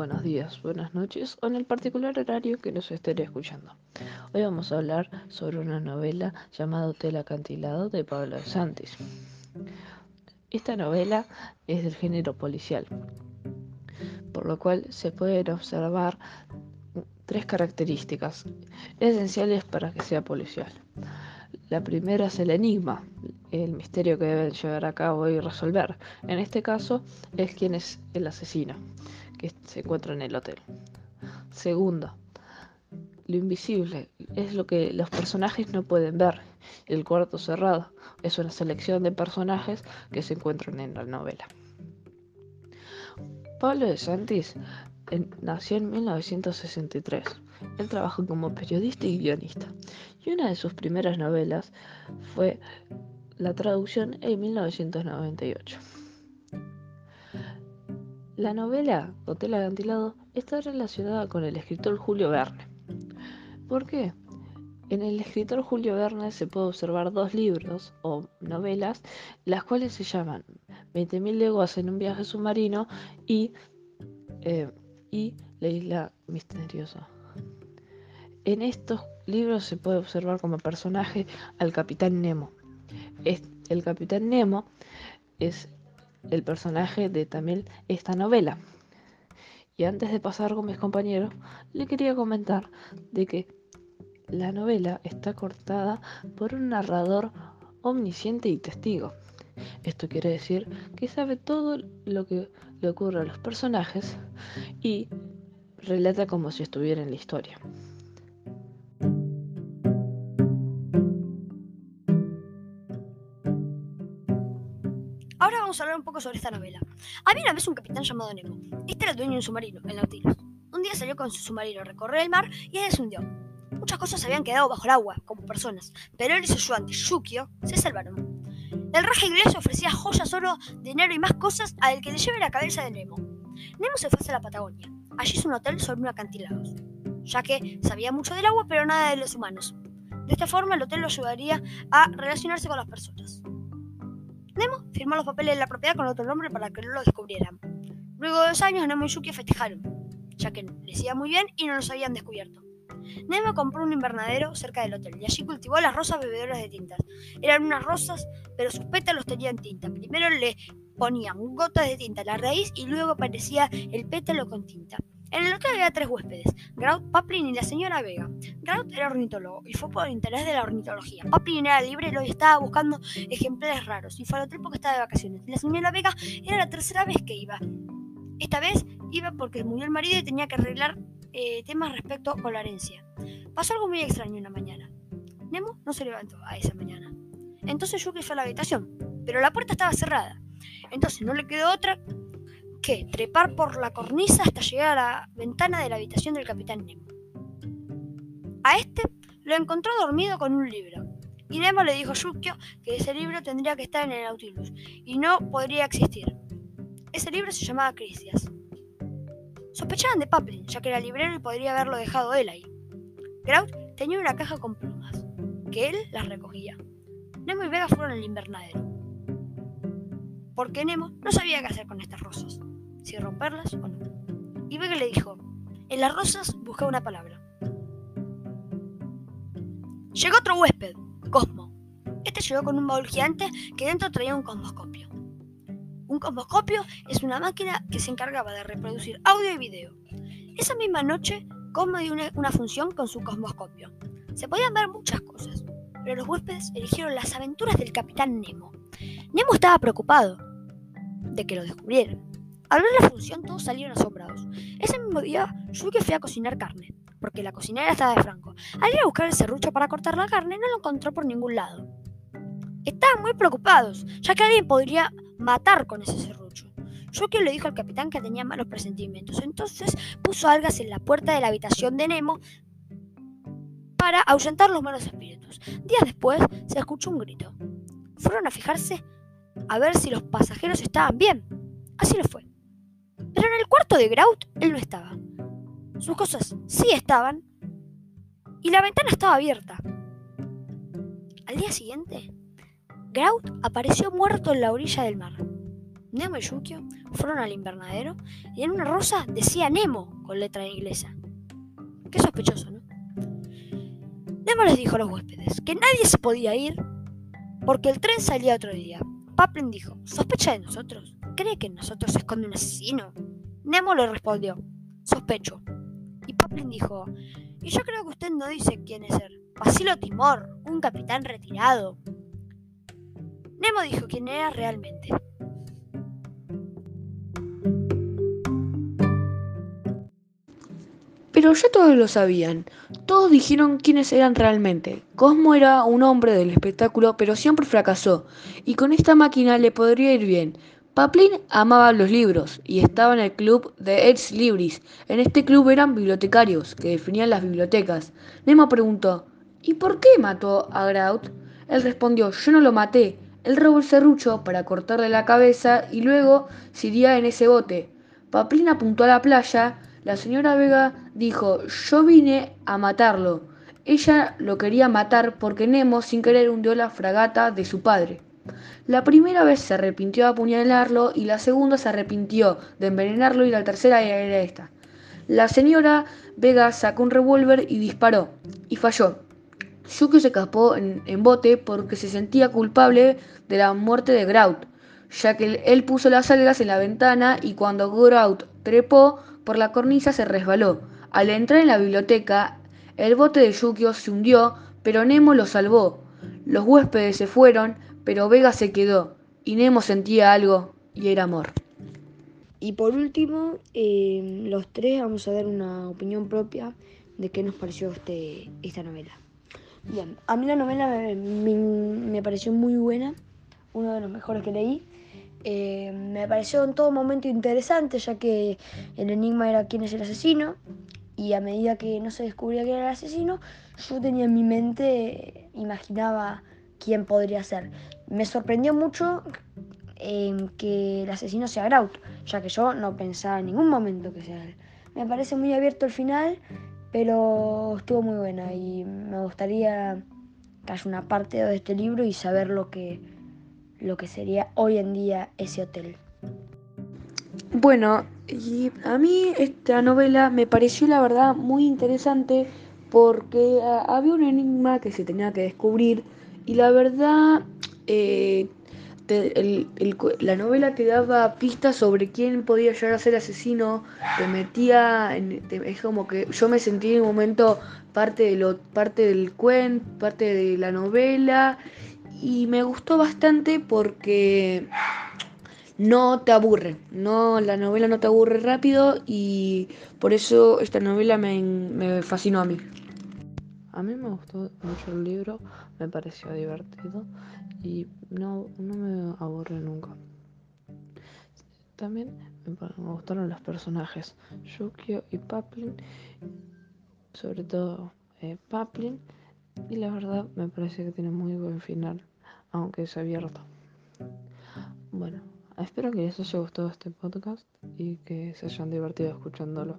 buenos días, buenas noches o en el particular horario que nos esté escuchando. Hoy vamos a hablar sobre una novela llamada Hotel Acantilado de Pablo Santis. Esta novela es del género policial, por lo cual se pueden observar tres características esenciales para que sea policial. La primera es el enigma, el misterio que deben llevar a cabo y resolver. En este caso es quién es el asesino que se encuentra en el hotel. Segundo, lo invisible es lo que los personajes no pueden ver. El cuarto cerrado es una selección de personajes que se encuentran en la novela. Pablo de Santis nació en 1963. Él trabajó como periodista y guionista. Y una de sus primeras novelas fue la traducción en 1998. La novela Hotel Acantilado está relacionada con el escritor Julio Verne. ¿Por qué? En el escritor Julio Verne se puede observar dos libros o novelas, las cuales se llaman 20.000 leguas en un viaje submarino y, eh, y La isla misteriosa. En estos libros se puede observar como personaje al capitán Nemo. el capitán Nemo es el personaje de también esta novela. Y antes de pasar con mis compañeros, le quería comentar de que la novela está cortada por un narrador omnisciente y testigo. Esto quiere decir que sabe todo lo que le ocurre a los personajes y relata como si estuviera en la historia. Vamos a hablar un poco sobre esta novela. Había una vez un capitán llamado Nemo. Este era el dueño de un submarino, el Nautilus. Un día salió con su submarino a recorrer el mar y él se hundió. Muchas cosas habían quedado bajo el agua, como personas, pero él y su ayudante, Yukio, se salvaron. El rey inglés ofrecía joyas, oro, dinero y más cosas al que le lleve la cabeza de Nemo. Nemo se fue hacia la Patagonia. Allí hizo un hotel sobre un acantilado, ya que sabía mucho del agua pero nada de los humanos. De esta forma el hotel lo ayudaría a relacionarse con las personas. Nemo firmó los papeles de la propiedad con otro nombre para que no lo descubrieran. Luego de dos años, Nemo y Yuki festejaron, ya que les iba muy bien y no los habían descubierto. Nemo compró un invernadero cerca del hotel y allí cultivó las rosas bebedoras de tintas. Eran unas rosas, pero sus pétalos tenían tinta. Primero le ponían gotas de tinta a la raíz y luego aparecía el pétalo con tinta. En el hotel había tres huéspedes, Grout, Paplin y la señora Vega. Grout era ornitólogo y fue por interés de la ornitología. Paplin era libre y estaba buscando ejemplares raros y fue al hotel porque estaba de vacaciones. la señora Vega era la tercera vez que iba. Esta vez iba porque murió el marido y tenía que arreglar eh, temas respecto con la herencia. Pasó algo muy extraño una mañana. Nemo no se levantó a esa mañana. Entonces Yuki fue a la habitación, pero la puerta estaba cerrada. Entonces no le quedó otra trepar por la cornisa hasta llegar a la ventana de la habitación del capitán Nemo. A este lo encontró dormido con un libro. Y Nemo le dijo a Yukio que ese libro tendría que estar en el Nautilus y no podría existir. Ese libro se llamaba Crisias. Sospechaban de Paplin, ya que era librero y podría haberlo dejado él ahí. Grout tenía una caja con plumas, que él las recogía. Nemo y Vega fueron al invernadero, porque Nemo no sabía qué hacer con estas rosas si romperlas o no. Y Vega le dijo, en las rosas busca una palabra. Llegó otro huésped, Cosmo. Este llegó con un baúl gigante que dentro traía un cosmoscopio. Un cosmoscopio es una máquina que se encargaba de reproducir audio y video. Esa misma noche, Cosmo dio una, una función con su cosmoscopio. Se podían ver muchas cosas, pero los huéspedes eligieron las aventuras del capitán Nemo. Nemo estaba preocupado de que lo descubrieran. Al ver la función todos salieron asombrados. Ese mismo día, Yuki fue a cocinar carne, porque la cocinera estaba de Franco. Al ir a buscar el serrucho para cortar la carne, no lo encontró por ningún lado. Estaban muy preocupados, ya que alguien podría matar con ese serrucho. Yuki le dijo al capitán que tenía malos presentimientos, entonces puso algas en la puerta de la habitación de Nemo para ahuyentar los malos espíritus. Días después se escuchó un grito. Fueron a fijarse a ver si los pasajeros estaban bien. Así lo fue. Pero en el cuarto de Grout él no estaba. Sus cosas sí estaban y la ventana estaba abierta. Al día siguiente, Grout apareció muerto en la orilla del mar. Nemo y Yukio fueron al invernadero y en una rosa decía Nemo con letra inglesa. Qué sospechoso, ¿no? Nemo les dijo a los huéspedes que nadie se podía ir porque el tren salía otro día. Paplin dijo, ¿sospecha de nosotros? ¿Cree que en nosotros se esconde un asesino? Nemo le respondió, sospecho. Y Paplin dijo, y yo creo que usted no dice quién es él. Basilo Timor, un capitán retirado. Nemo dijo quién era realmente. Pero ya todos lo sabían. Todos dijeron quiénes eran realmente. Cosmo era un hombre del espectáculo, pero siempre fracasó. Y con esta máquina le podría ir bien. Paplin amaba los libros y estaba en el club de Ex Libris. En este club eran bibliotecarios que definían las bibliotecas. Nemo preguntó: ¿Y por qué mató a Grout? Él respondió: Yo no lo maté. Él robó el serrucho para cortarle la cabeza y luego se iría en ese bote. Paplin apuntó a la playa la señora Vega dijo, yo vine a matarlo. Ella lo quería matar porque Nemo sin querer hundió la fragata de su padre. La primera vez se arrepintió de apuñalarlo y la segunda se arrepintió de envenenarlo y la tercera era esta. La señora Vega sacó un revólver y disparó, y falló. Yuki se escapó en, en, bote porque se sentía culpable de la muerte de Grout, ya que él puso las algas en la ventana y cuando Grout trepó, por la cornisa se resbaló. Al entrar en la biblioteca, el bote de Yukio se hundió, pero Nemo lo salvó. Los huéspedes se fueron, pero Vega se quedó, y Nemo sentía algo, y era amor. Y por último, eh, los tres vamos a dar una opinión propia de qué nos pareció este, esta novela. Bien, a mí la novela me, pareció muy buena, uno de los mejores que leí. Eh, me pareció en todo momento interesante, ya que el enigma era quién es el asesino, y a medida que no se descubría quién era el asesino, yo tenía en mi mente, imaginaba quién podría ser. Me sorprendió mucho eh, que el asesino sea Grout, ya que yo no pensaba en ningún momento que sea él. Me parece muy abierto el final, pero estuvo muy buena y me gustaría que haya una parte de este libro y saber lo que lo que sería hoy en día ese hotel. Bueno, y a mí esta novela me pareció la verdad muy interesante porque ah, había un enigma que se tenía que descubrir y la verdad eh, la novela te daba pistas sobre quién podía llegar a ser asesino, te metía, en, es como que yo me sentí en un momento parte, de lo, parte del cuento, parte de la novela y me gustó bastante porque no te aburre, no la novela no te aburre rápido y por eso esta novela me, me fascinó a mí. A mí me gustó mucho el libro, me pareció divertido y no, no me aburre nunca. También me, gustaron los personajes, Yukio y Paplin, sobre todo eh, Paplin, y la verdad me parece que tiene muy buen final aunque es abierto. Bueno, espero que les haya gustado este podcast y que se hayan divertido escuchándolo.